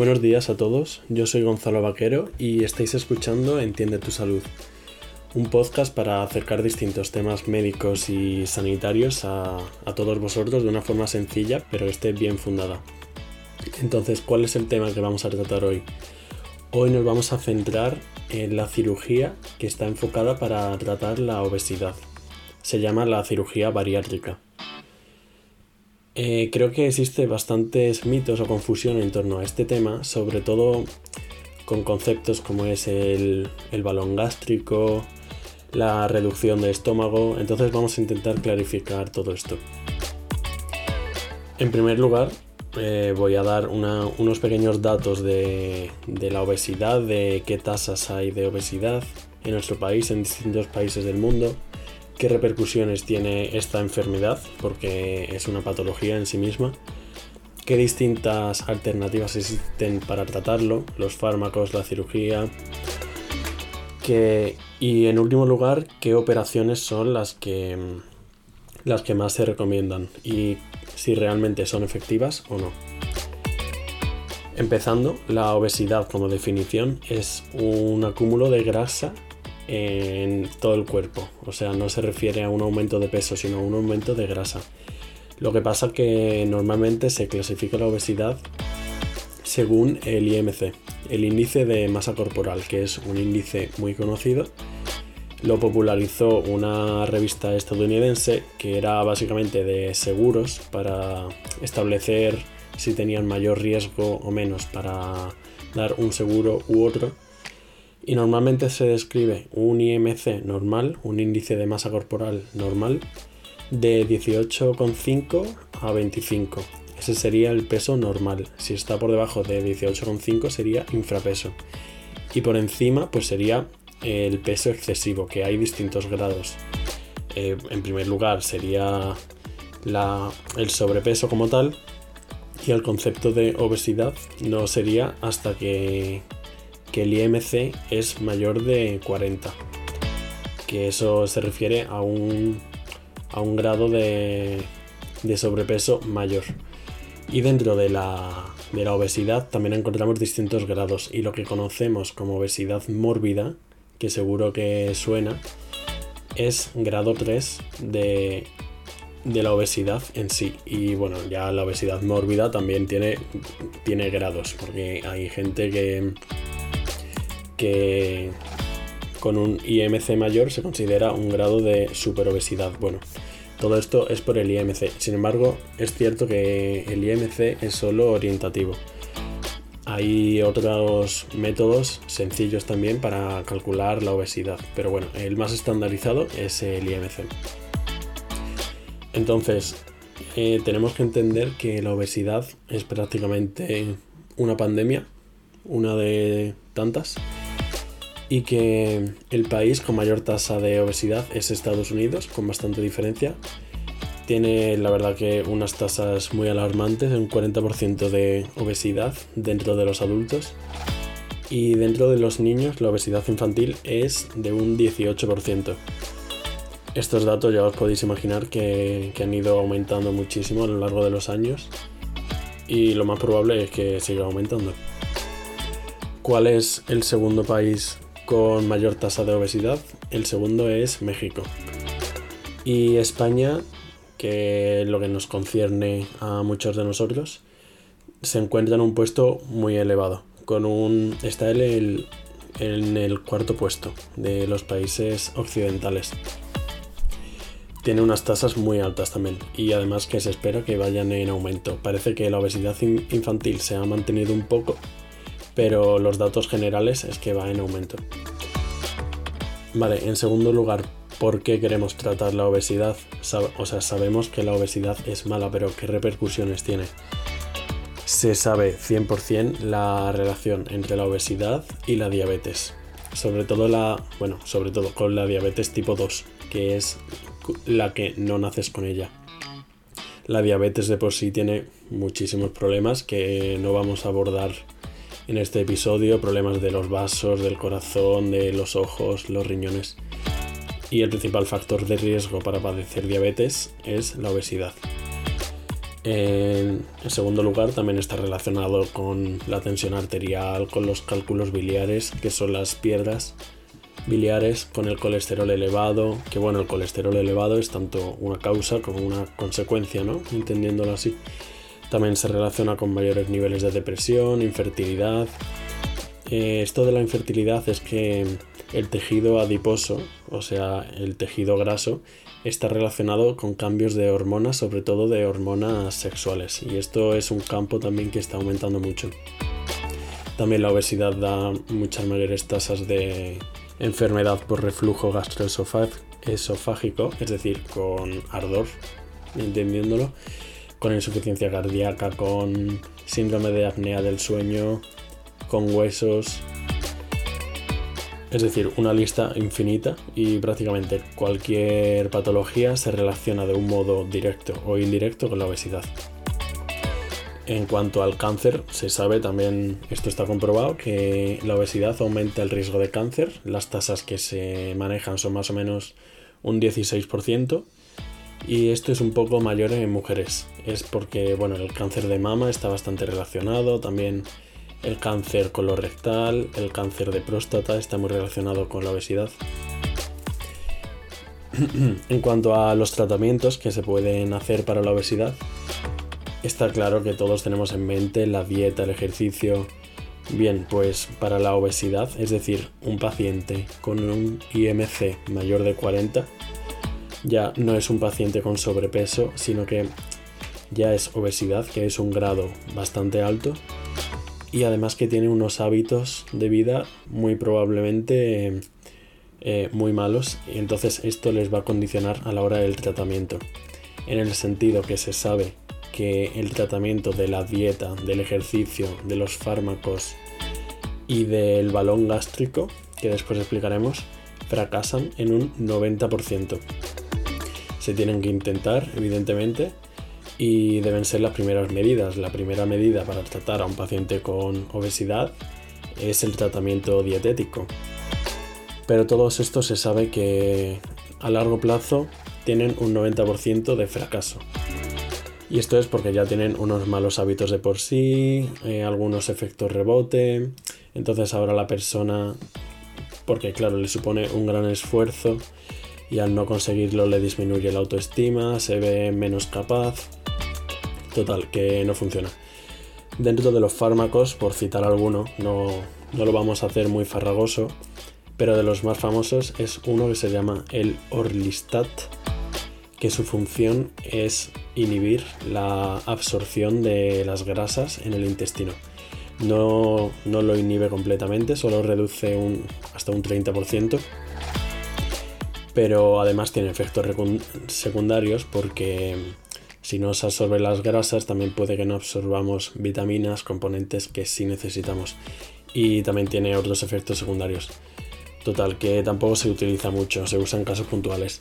Buenos días a todos, yo soy Gonzalo Vaquero y estáis escuchando Entiende tu Salud, un podcast para acercar distintos temas médicos y sanitarios a, todos vosotros de una forma sencilla pero que esté bien fundada. Entonces, ¿cuál es el tema que vamos a tratar hoy? Hoy nos vamos a centrar en la cirugía que está enfocada para tratar la obesidad. Se llama la cirugía bariátrica. Eh, creo que existe bastantes mitos o confusión en torno a este tema, sobre todo con conceptos como es el, balón gástrico, la reducción de estómago, entonces vamos a intentar clarificar todo esto. En primer lugar, eh, voy a dar unos pequeños datos de, de, la obesidad, de qué tasas hay de obesidad en nuestro país, en distintos países del mundo, qué repercusiones tiene esta enfermedad, porque es una patología en sí misma, qué distintas alternativas existen para tratarlo, los fármacos, la cirugía, y en último lugar, qué operaciones son las que, las que más se recomiendan y si realmente son efectivas o no. Empezando, la obesidad como definición es un acúmulo de grasa en todo el cuerpo. O sea, no se refiere a un aumento de peso, sino a un aumento de grasa. Lo que pasa que normalmente se clasifica la obesidad según el IMC, el índice de masa corporal, que es un índice muy conocido. Lo popularizó una revista estadounidense que era básicamente de seguros para establecer si tenían mayor riesgo o menos para dar un seguro u otro y normalmente se describe un IMC normal, un índice de masa corporal normal, de 18,5 a 25. Ese sería el peso normal. Si está por debajo de 18,5 sería infrapeso. Y por encima pues sería el peso excesivo, que hay distintos grados. Eh, en primer lugar sería el sobrepeso como tal y el concepto de obesidad no sería hasta que que el IMC es mayor de 40, que eso se refiere a un, a un grado de, de, sobrepeso mayor. Y dentro de la, de la obesidad también encontramos distintos grados y lo que conocemos como obesidad mórbida, que seguro que suena, es grado 3 de, de la obesidad en sí. Y bueno, ya la obesidad mórbida también tiene, tiene grados, porque hay gente que, que con un IMC mayor se considera un grado de superobesidad. Bueno, todo esto es por el IMC. Sin embargo, es cierto que el IMC es solo orientativo. Hay otros métodos sencillos también para calcular la obesidad, pero bueno, el más estandarizado es el IMC. Entonces, eh, tenemos que entender que la obesidad es prácticamente una pandemia, una de tantas y que el país con mayor tasa de obesidad es Estados Unidos, con bastante diferencia. Tiene la verdad que unas tasas muy alarmantes, un 40% de obesidad dentro de los adultos. Y dentro de los niños la obesidad infantil es de un 18%. Estos datos ya os podéis imaginar que, que han ido aumentando muchísimo a lo largo de los años y lo más probable es que siga aumentando. ¿Cuál es el segundo país con mayor tasa de obesidad. El segundo es México. Y España, que lo que nos concierne a muchos de nosotros, se encuentra en un puesto muy elevado. Con un, está en el cuarto puesto de los países occidentales. Tiene unas tasas muy altas también y además que se espera que vayan en aumento. Parece que la obesidad infantil se ha mantenido un poco, pero los datos generales es que va en aumento. Vale, en segundo lugar, ¿por qué queremos tratar la obesidad? O sea, sabemos que la obesidad es mala, pero ¿qué repercusiones tiene? Se sabe 100% la relación entre la obesidad y la diabetes. Sobre todo la, bueno, sobre todo con la diabetes tipo 2, que es la que no naces con ella. La diabetes de por sí tiene muchísimos problemas que no vamos a abordar en este episodio problemas de los vasos, del corazón, de los ojos, los riñones. Y el principal factor de riesgo para padecer diabetes es la obesidad. En, segundo lugar, también está relacionado con la tensión arterial, con los cálculos biliares, que son las piedras biliares, con el colesterol elevado, que bueno, el colesterol elevado es tanto una causa como una consecuencia, ¿no? Entendiéndolo así. También se relaciona con mayores niveles de depresión, infertilidad. Eh, esto de la infertilidad es que el tejido adiposo, o sea, el tejido graso, está relacionado con cambios de hormonas, sobre todo de hormonas sexuales. Y esto es un campo también que está aumentando mucho. También la obesidad da muchas mayores tasas de enfermedad por reflujo gastroesofágico, es decir, con ardor, entendiéndolo, con insuficiencia cardíaca, con síndrome de apnea del sueño, con huesos, es decir, una lista infinita y prácticamente cualquier patología se relaciona de un modo directo o indirecto con la obesidad. En cuanto al cáncer, se sabe también, esto está comprobado, que la obesidad aumenta el riesgo de cáncer. Las tasas que se manejan son más o menos un 16%. Y esto es un poco mayor en mujeres. Es porque, bueno, el cáncer de mama está bastante relacionado. También el cáncer colorectal, el cáncer de próstata está muy relacionado con la obesidad. en cuanto a los tratamientos que se pueden hacer para la obesidad, está claro que todos tenemos en mente la dieta, el ejercicio. Bien, pues para la obesidad, es decir, un paciente con un IMC mayor de 40, ya no es un paciente con sobrepeso, sino que ya es obesidad, que es un grado bastante alto y además que tiene unos hábitos de vida muy probablemente eh, muy malos y entonces esto les va a condicionar a la hora del tratamiento en el sentido que se sabe que el tratamiento de la dieta, del ejercicio, de los fármacos y del balón gástrico, que después explicaremos, fracasan en un 90%. Se tienen que intentar, evidentemente, y deben ser las primeras medidas. La primera medida para tratar a un paciente con obesidad es el tratamiento dietético. Pero todos estos se sabe que a largo plazo tienen un 90% de fracaso. Y esto es porque ya tienen unos malos hábitos de por sí, eh, algunos efectos rebote. Entonces ahora la persona, porque claro, le supone un gran esfuerzo y al no conseguirlo le disminuye la autoestima, se ve menos capaz Total, que no funciona. Dentro de los fármacos, por citar alguno, no, no lo vamos a hacer muy farragoso, pero de los más famosos es uno que se llama el Orlistat, que su función es inhibir la absorción de las grasas en el intestino. No, no lo inhibe completamente, solo reduce un, hasta un 30%, pero además tiene efectos secundarios porque si no se absorben las grasas, también puede que no absorbamos vitaminas, componentes que sí necesitamos. Y también tiene otros efectos secundarios. Total, que tampoco se utiliza mucho, se usa en casos puntuales.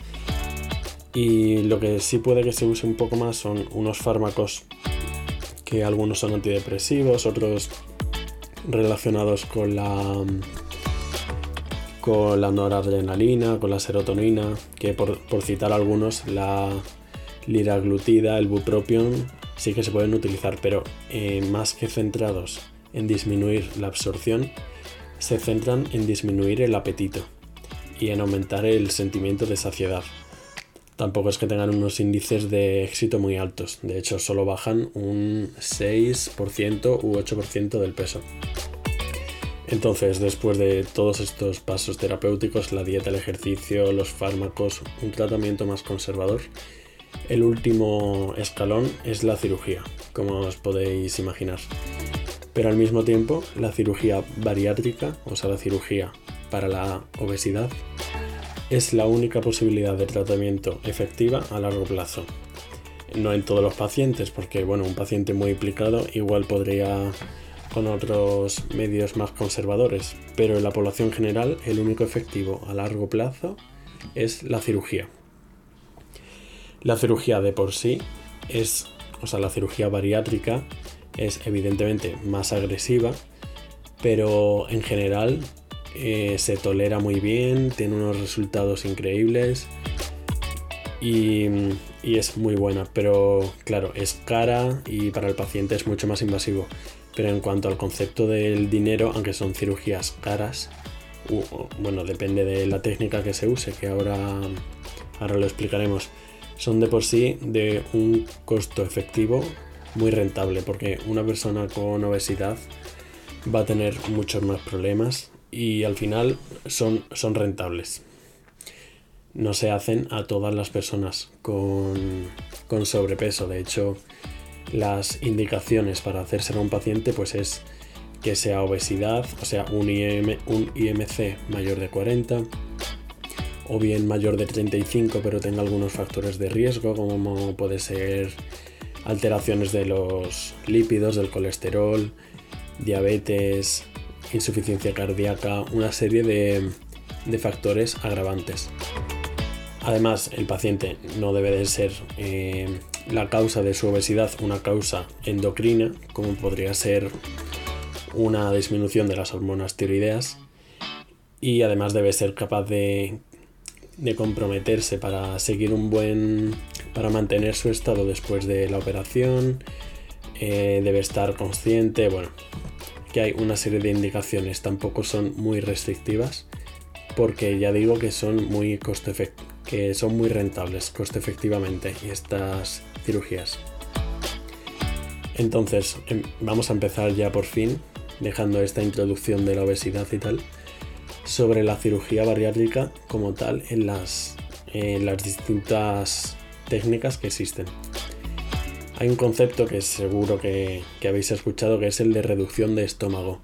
Y lo que sí puede que se use un poco más son unos fármacos que algunos son antidepresivos, otros relacionados con la con la noradrenalina, con la serotonina, que por, por citar algunos, la liraglutida, el bupropion, sí que se pueden utilizar, pero eh, más que centrados en disminuir la absorción, se centran en disminuir el apetito y en aumentar el sentimiento de saciedad. Tampoco es que tengan unos índices de éxito muy altos, de hecho solo bajan un 6% u 8% del peso. Entonces, después de todos estos pasos terapéuticos, la dieta, el ejercicio, los fármacos, un tratamiento más conservador, el último escalón es la cirugía, como os podéis imaginar. Pero al mismo tiempo, la cirugía bariátrica, o sea, la cirugía para la obesidad, es la única posibilidad de tratamiento efectiva a largo plazo. No en todos los pacientes, porque bueno, un paciente muy implicado igual podría con otros medios más conservadores, pero en la población general el único efectivo a largo plazo es la cirugía. La cirugía de por sí es, o sea, la cirugía bariátrica es evidentemente más agresiva, pero en general eh, se tolera muy bien, tiene unos resultados increíbles y, y es muy buena, pero claro, es cara y para el paciente es mucho más invasivo. Pero en cuanto al concepto del dinero, aunque son cirugías caras, bueno, depende de la técnica que se use, que ahora, ahora lo explicaremos, son de por sí de un costo efectivo muy rentable, porque una persona con obesidad va a tener muchos más problemas y al final son, son rentables. No se hacen a todas las personas con, con sobrepeso. De hecho, las indicaciones para hacerse a un paciente pues es que sea obesidad, o sea, un, un IMC mayor de 40 o bien mayor de 35 pero tenga algunos factores de riesgo como puede ser alteraciones de los lípidos, del colesterol, diabetes, insuficiencia cardíaca, una serie de, factores agravantes. Además, el paciente no debe de ser eh, la causa de su obesidad una causa endocrina, como podría ser una disminución de las hormonas tiroideas, y además debe ser capaz de, de comprometerse para seguir un buen, para mantener su estado después de la operación, eh, debe estar consciente, bueno, que hay una serie de indicaciones, tampoco son muy restrictivas, porque ya digo que son muy costo que son muy rentables coste efectivamente estas cirugías. Entonces, em, vamos a empezar ya por fin, dejando esta introducción de la obesidad y tal, sobre la cirugía bariátrica como tal en las, en las distintas técnicas que existen. Hay un concepto que seguro que, habéis escuchado que es el de reducción de estómago.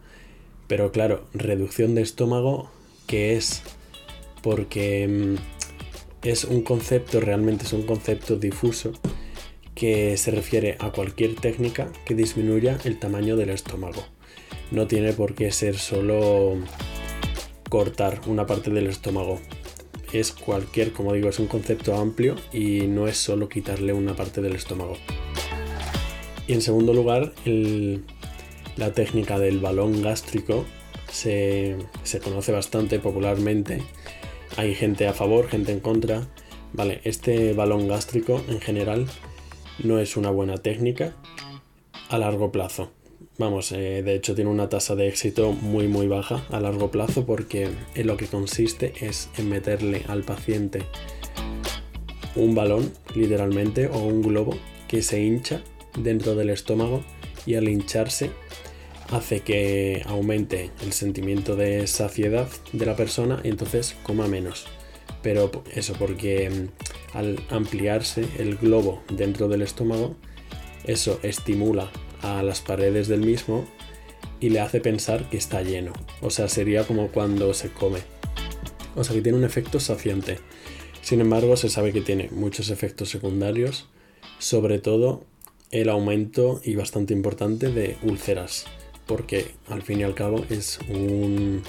Pero claro, reducción de estómago, ¿qué es? Porque mm, es un concepto, realmente es un concepto difuso que se refiere a cualquier técnica que disminuya el tamaño del estómago. No tiene por qué ser solo cortar una parte del estómago. Es cualquier, como digo, es un concepto amplio y no es solo quitarle una parte del estómago. Y en segundo lugar, la técnica del balón gástrico se, conoce bastante popularmente. Hay gente a favor, gente en contra. Vale, este balón gástrico en general no es una buena técnica a largo plazo. Vamos, eh, de hecho tiene una tasa de éxito muy muy baja a largo plazo porque en lo que consiste es en meterle al paciente un balón, literalmente, o un globo que se hincha dentro del estómago y al hincharse hace que aumente el sentimiento de saciedad de la persona y entonces coma menos. Pero eso porque mm, al ampliarse el globo dentro del estómago, eso estimula a las paredes del mismo y le hace pensar que está lleno. O sea, sería como cuando se come. O sea, que tiene un efecto saciante. Sin embargo, se sabe que tiene muchos efectos secundarios, sobre todo el aumento y bastante importante de úlceras, porque al fin y al cabo es un,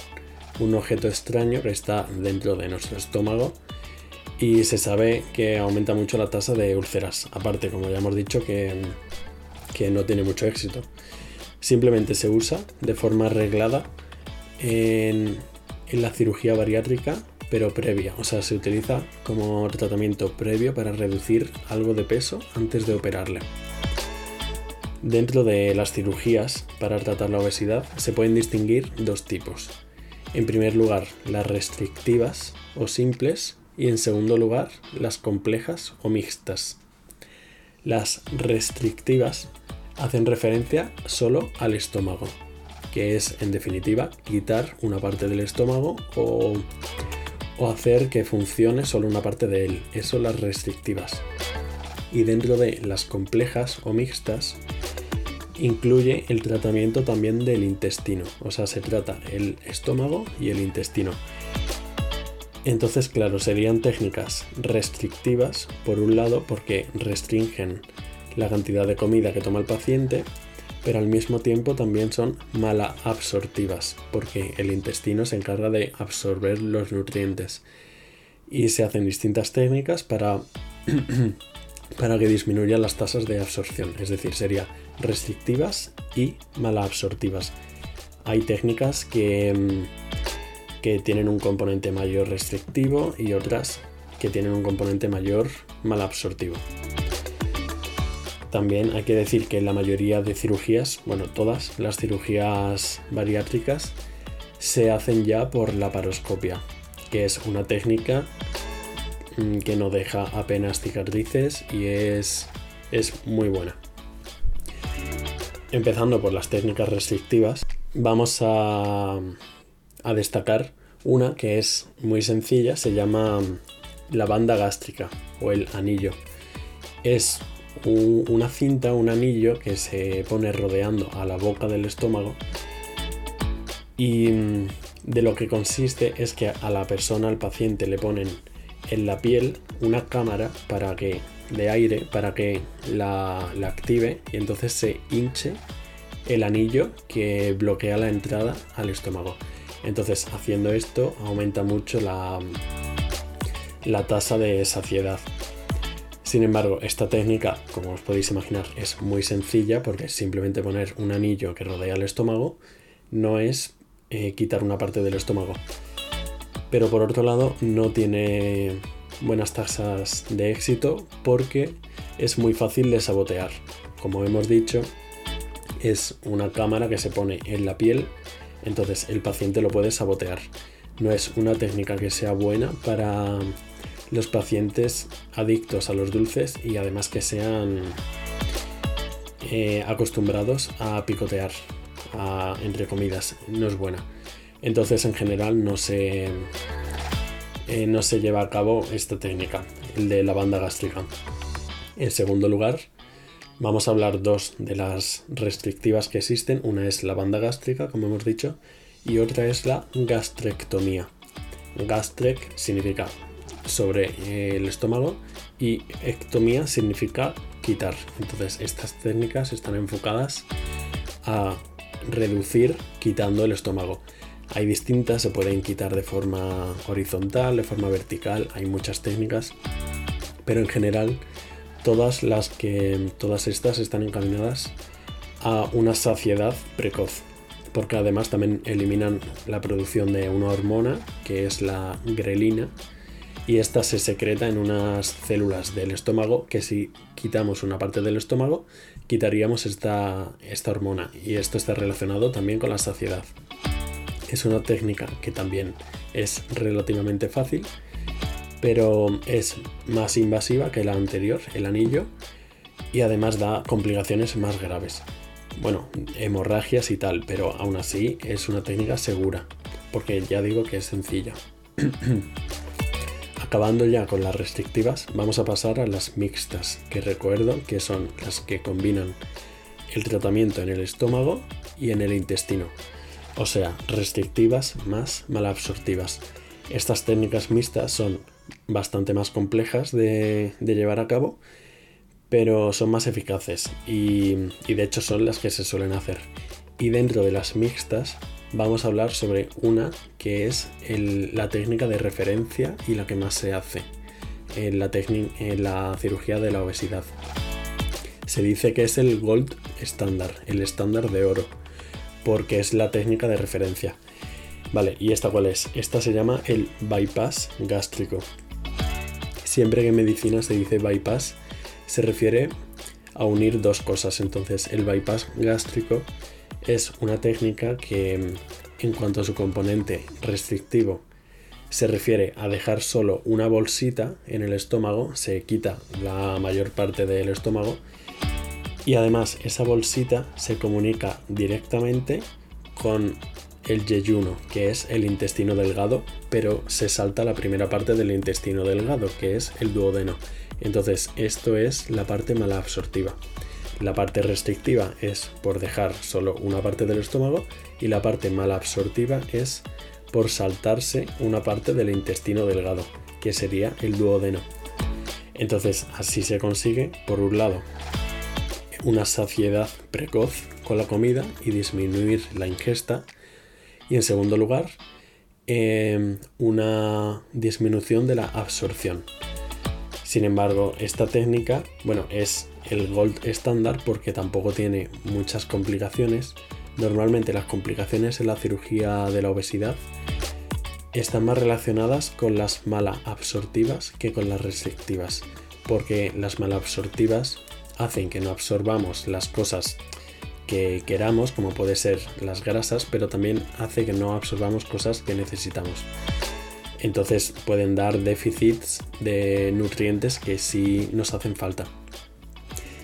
objeto extraño que está dentro de nuestro estómago y se sabe que aumenta mucho la tasa de úlceras. Aparte, como ya hemos dicho, que, que no tiene mucho éxito. Simplemente se usa de forma arreglada en, en la cirugía bariátrica pero previa, o sea, se utiliza como tratamiento previo para reducir algo de peso antes de operarle. Dentro de las cirugías para tratar la obesidad se pueden distinguir dos tipos. En primer lugar, las restrictivas o simples y en segundo lugar, las complejas o mixtas. Las restrictivas hacen referencia solo al estómago, que es en definitiva quitar una parte del estómago o, o hacer que funcione solo una parte de él. Eso las restrictivas. Y dentro de las complejas o mixtas incluye el tratamiento también del intestino, o sea, se trata el estómago y el intestino. Entonces, claro, serían técnicas restrictivas, por un lado, porque restringen la cantidad de comida que toma el paciente, pero al mismo tiempo también son mala absortivas, porque el intestino se encarga de absorber los nutrientes. Y se hacen distintas técnicas para, para que disminuyan las tasas de absorción, es decir, sería restrictivas y malabsortivas. Hay técnicas que, mm, que tienen un componente mayor restrictivo y otras que tienen un componente mayor malabsortivo. También hay que decir que la mayoría de cirugías, bueno, todas las cirugías bariátricas, se hacen ya por la paroscopia, que es una técnica mm, que no deja apenas cicatrices y es, es muy buena. Empezando por las técnicas restrictivas, vamos a, a destacar una que es muy sencilla, se llama la banda gástrica o el anillo. Es una cinta, un anillo que se pone rodeando a la boca del estómago y mm, de lo que consiste es que a la persona, al paciente, le ponen en la piel una cámara para que de aire para que la active y entonces se hinche el anillo que bloquea la entrada al estómago. Entonces haciendo esto aumenta mucho la, la tasa de saciedad. Sin embargo, esta técnica, como os podéis imaginar, es muy sencilla porque simplemente poner un anillo que rodea el estómago, no es eh, quitar una parte del estómago. Pero por otro lado, no tiene buenas tasas de éxito porque es muy fácil de sabotear. Como hemos dicho, es una cámara que se pone en la piel, entonces el paciente lo puede sabotear. No es una técnica que sea buena para los pacientes adictos a los dulces y además que sean eh, acostumbrados a picotear entre comidas. No es buena. Entonces en general no se, eh, no se lleva a cabo esta técnica, el de la banda gástrica. En segundo lugar, vamos a hablar dos de las restrictivas que existen. Una es la banda gástrica, como hemos dicho, y otra es la gastrectomía. Gastrec significa sobre el estómago y ectomía significa quitar. Entonces estas técnicas están enfocadas a reducir quitando el estómago. Hay distintas, se pueden quitar de forma horizontal, de forma vertical, hay muchas técnicas, pero en general todas las que todas estas están encaminadas a una saciedad precoz, porque además también eliminan la producción de una hormona que es la grelina y esta se secreta en unas células del estómago que si quitamos una parte del estómago quitaríamos esta, esta hormona y esto está relacionado también con la saciedad. Es una técnica que también es relativamente fácil, pero es más invasiva que la anterior, el anillo, y además da complicaciones más graves. Bueno, hemorragias y tal, pero aún así es una técnica segura, porque ya digo que es sencilla. Acabando ya con las restrictivas, vamos a pasar a las mixtas, que recuerdo que son las que combinan el tratamiento en el estómago y en el intestino, o sea, restrictivas más malabsortivas. Estas técnicas mixtas son bastante más complejas de, llevar a cabo, pero son más eficaces y de hecho son las que se suelen hacer. Y dentro de las mixtas vamos a hablar sobre una que es la técnica de referencia y la que más se hace en la, en la cirugía de la obesidad. Se dice que es el gold estándar, el estándar de oro, porque es la técnica de referencia. Vale, ¿y esta cuál es? Esta se llama el bypass gástrico. Siempre que en medicina se dice bypass, se refiere a unir dos cosas. Entonces, el bypass gástrico es una técnica que en cuanto a su componente restrictivo se refiere a dejar solo una bolsita en el estómago, se quita la mayor parte del estómago y además esa bolsita se comunica directamente con el yeyuno, que es el intestino delgado, pero se salta la primera parte del intestino delgado, que es el duodeno. Entonces, esto es la parte malabsortiva. La parte restrictiva es por dejar solo una parte del estómago y la parte malabsortiva es por saltarse una parte del intestino delgado, que sería el duodeno. Entonces así se consigue, por un lado, una saciedad precoz con la comida y disminuir la ingesta. Y en segundo lugar, em, una disminución de la absorción. Sin embargo, esta técnica, bueno, es el gold estándar porque tampoco tiene muchas complicaciones. Normalmente las complicaciones en la cirugía de la obesidad están más relacionadas con las absortivas que con las restrictivas, porque las absortivas hacen que no absorbamos las cosas que queramos, como puede ser las grasas, pero también hace que no absorbamos cosas que necesitamos. Entonces pueden dar déficits de nutrientes que sí nos hacen falta.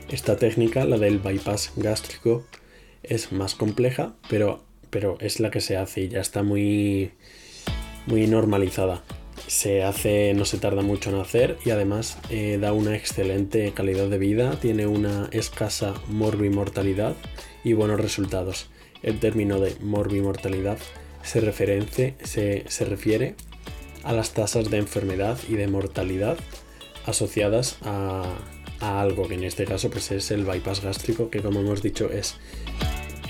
Esta técnica, la del bypass gástrico, es más compleja, pero, pero es la que se hace y ya está muy, muy normalizada. Se hace, no se tarda mucho en hacer y además eh, da una excelente calidad de vida, tiene una escasa morbimortalidad y buenos resultados. El término de morbimortalidad se, se, se refiere a las tasas de enfermedad y de mortalidad asociadas a, a, algo que en este caso pues es el bypass gástrico que como hemos dicho es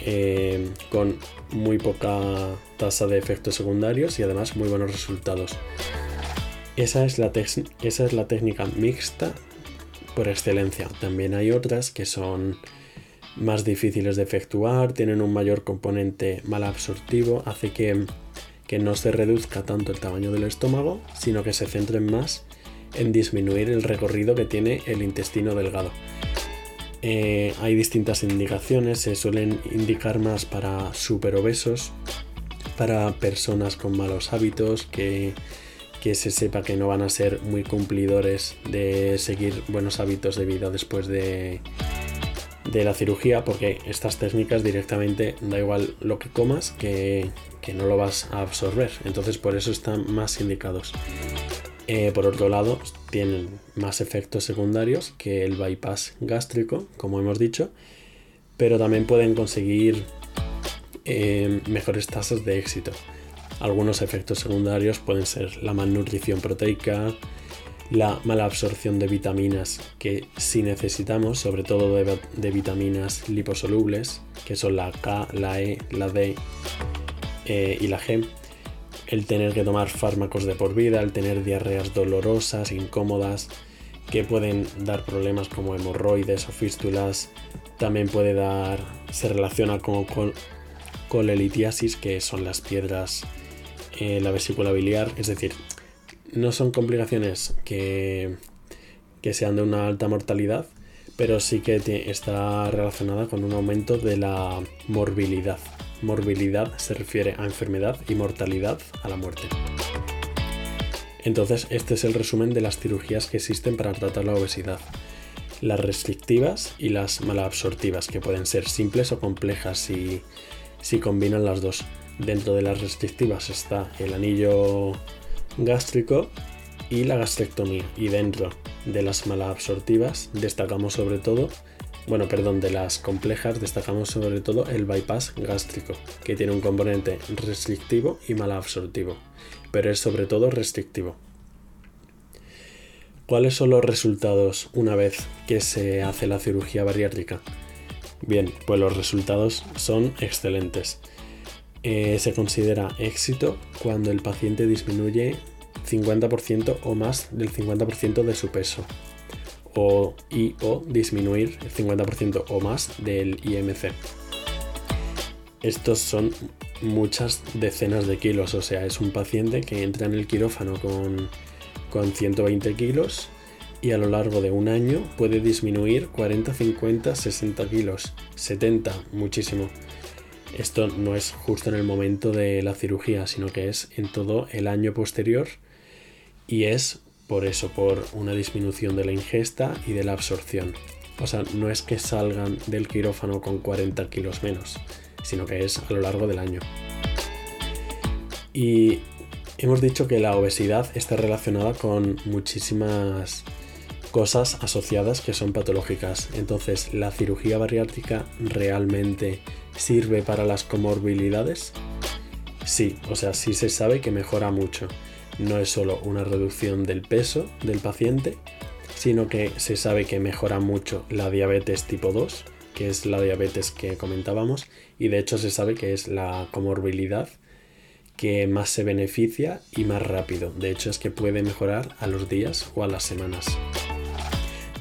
eh, con muy poca tasa de efectos secundarios y además muy buenos resultados. Esa es, la esa es la técnica mixta por excelencia. También hay otras que son más difíciles de efectuar, tienen un mayor componente mal absortivo, hace que, que no se reduzca tanto el tamaño del estómago, sino que se centren más en disminuir el recorrido que tiene el intestino delgado. Eh, hay distintas indicaciones, se suelen indicar más para superobesos, para personas con malos hábitos, que, que, se sepa que no van a ser muy cumplidores de seguir buenos hábitos de vida después de, de la cirugía porque estas técnicas directamente da igual lo que comas que, no lo vas a absorber. Entonces por eso están más indicados. Eh, por otro lado tienen más efectos secundarios que el bypass gástrico como hemos dicho pero también pueden conseguir eh, mejores tasas de éxito. Algunos efectos secundarios pueden ser la malnutrición proteica la mala absorción de vitaminas que sí necesitamos, sobre todo de, vitaminas liposolubles, que son la K, la E, la D eh, y la G, el tener que tomar fármacos de por vida, el tener diarreas dolorosas, incómodas, que pueden dar problemas como hemorroides o fístulas, también puede dar, se relaciona con, con colelitiasis, que son las piedras en eh, la vesícula biliar, es decir, no son complicaciones que, que sean de una alta mortalidad, pero sí que está relacionada con un aumento de la morbilidad. Morbilidad se refiere a enfermedad y mortalidad a la muerte. Entonces, este es el resumen de las cirugías que existen para tratar la obesidad. Las restrictivas y las malabsortivas, que pueden ser simples o complejas si, si combinan las dos. Dentro de las restrictivas está el anillo gástrico y la gastrectomía. Y dentro de las malabsortivas destacamos sobre todo, bueno, perdón, de las complejas destacamos sobre todo el bypass gástrico, que tiene un componente restrictivo y malabsortivo, pero es sobre todo restrictivo. ¿Cuáles son los resultados una vez que se hace la cirugía bariátrica? Bien, pues los resultados son excelentes. Eh, se considera éxito cuando el paciente disminuye 50% o más del 50% de su peso o, y o disminuir 50% o más del IMC. Estos son muchas decenas de kilos, o sea, es un paciente que entra en el quirófano con, con 120 kilos y a lo largo de un año puede disminuir 40, 50, 60 kilos, 70, muchísimo. Esto no es justo en el momento de la cirugía, sino que es en todo el año posterior y es por eso, por una disminución de la ingesta y de la absorción. O sea, no es que salgan del quirófano con 40 kilos menos, sino que es a lo largo del año. Y hemos dicho que la obesidad está relacionada con muchísimas cosas asociadas que son patológicas. Entonces, ¿la cirugía bariátrica realmente sirve para las comorbilidades? Sí, o sea, sí se sabe que mejora mucho. No es solo una reducción del peso del paciente, sino que se sabe que mejora mucho la diabetes tipo 2, que es la diabetes que comentábamos, y de hecho se sabe que es la comorbilidad que más se beneficia y más rápido. De hecho es que puede mejorar a los días o a las semanas.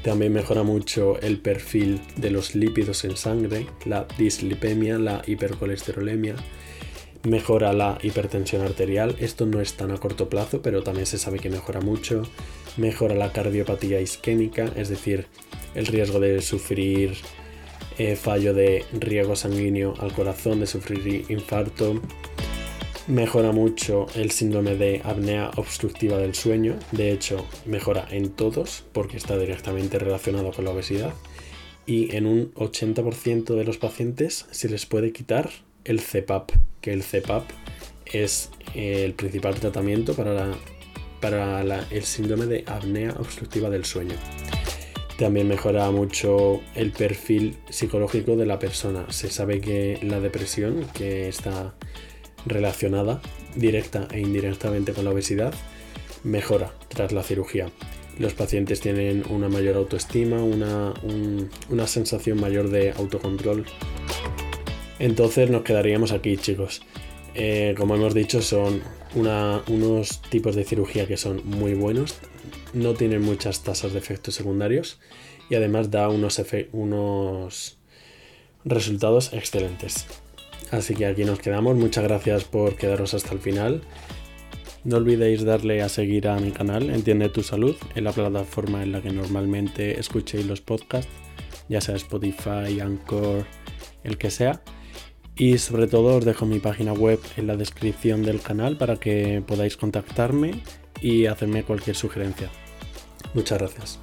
También mejora mucho el perfil de los lípidos en sangre, la dislipemia, la hipercolesterolemia. Mejora la hipertensión arterial, esto no es tan a corto plazo, pero también se sabe que mejora mucho. Mejora la cardiopatía isquémica, es decir, el riesgo de sufrir eh, fallo de riego sanguíneo al corazón, de sufrir infarto. Mejora mucho el síndrome de apnea obstructiva del sueño, de hecho mejora en todos porque está directamente relacionado con la obesidad y en un 80% de los pacientes se les puede quitar el CPAP, que el CPAP es el principal tratamiento para, para el síndrome de apnea obstructiva del sueño. También mejora mucho el perfil psicológico de la persona. Se sabe que la depresión, que está relacionada directa e indirectamente con la obesidad, mejora tras la cirugía. Los pacientes tienen una mayor autoestima, una, una sensación mayor de autocontrol. Entonces nos quedaríamos aquí, chicos. Eh, como hemos dicho, son unos tipos de cirugía que son muy buenos, no tienen muchas tasas de efectos secundarios y además da unos, unos resultados excelentes. Así que aquí nos quedamos. Muchas gracias por quedaros hasta el final. No olvidéis darle a seguir a mi canal Entiende tu salud en la plataforma en la que normalmente escuchéis los podcasts, ya sea Spotify, Anchor, el que sea. Y sobre todo os dejo mi página web en la descripción del canal para que podáis contactarme y hacerme cualquier sugerencia. Muchas gracias.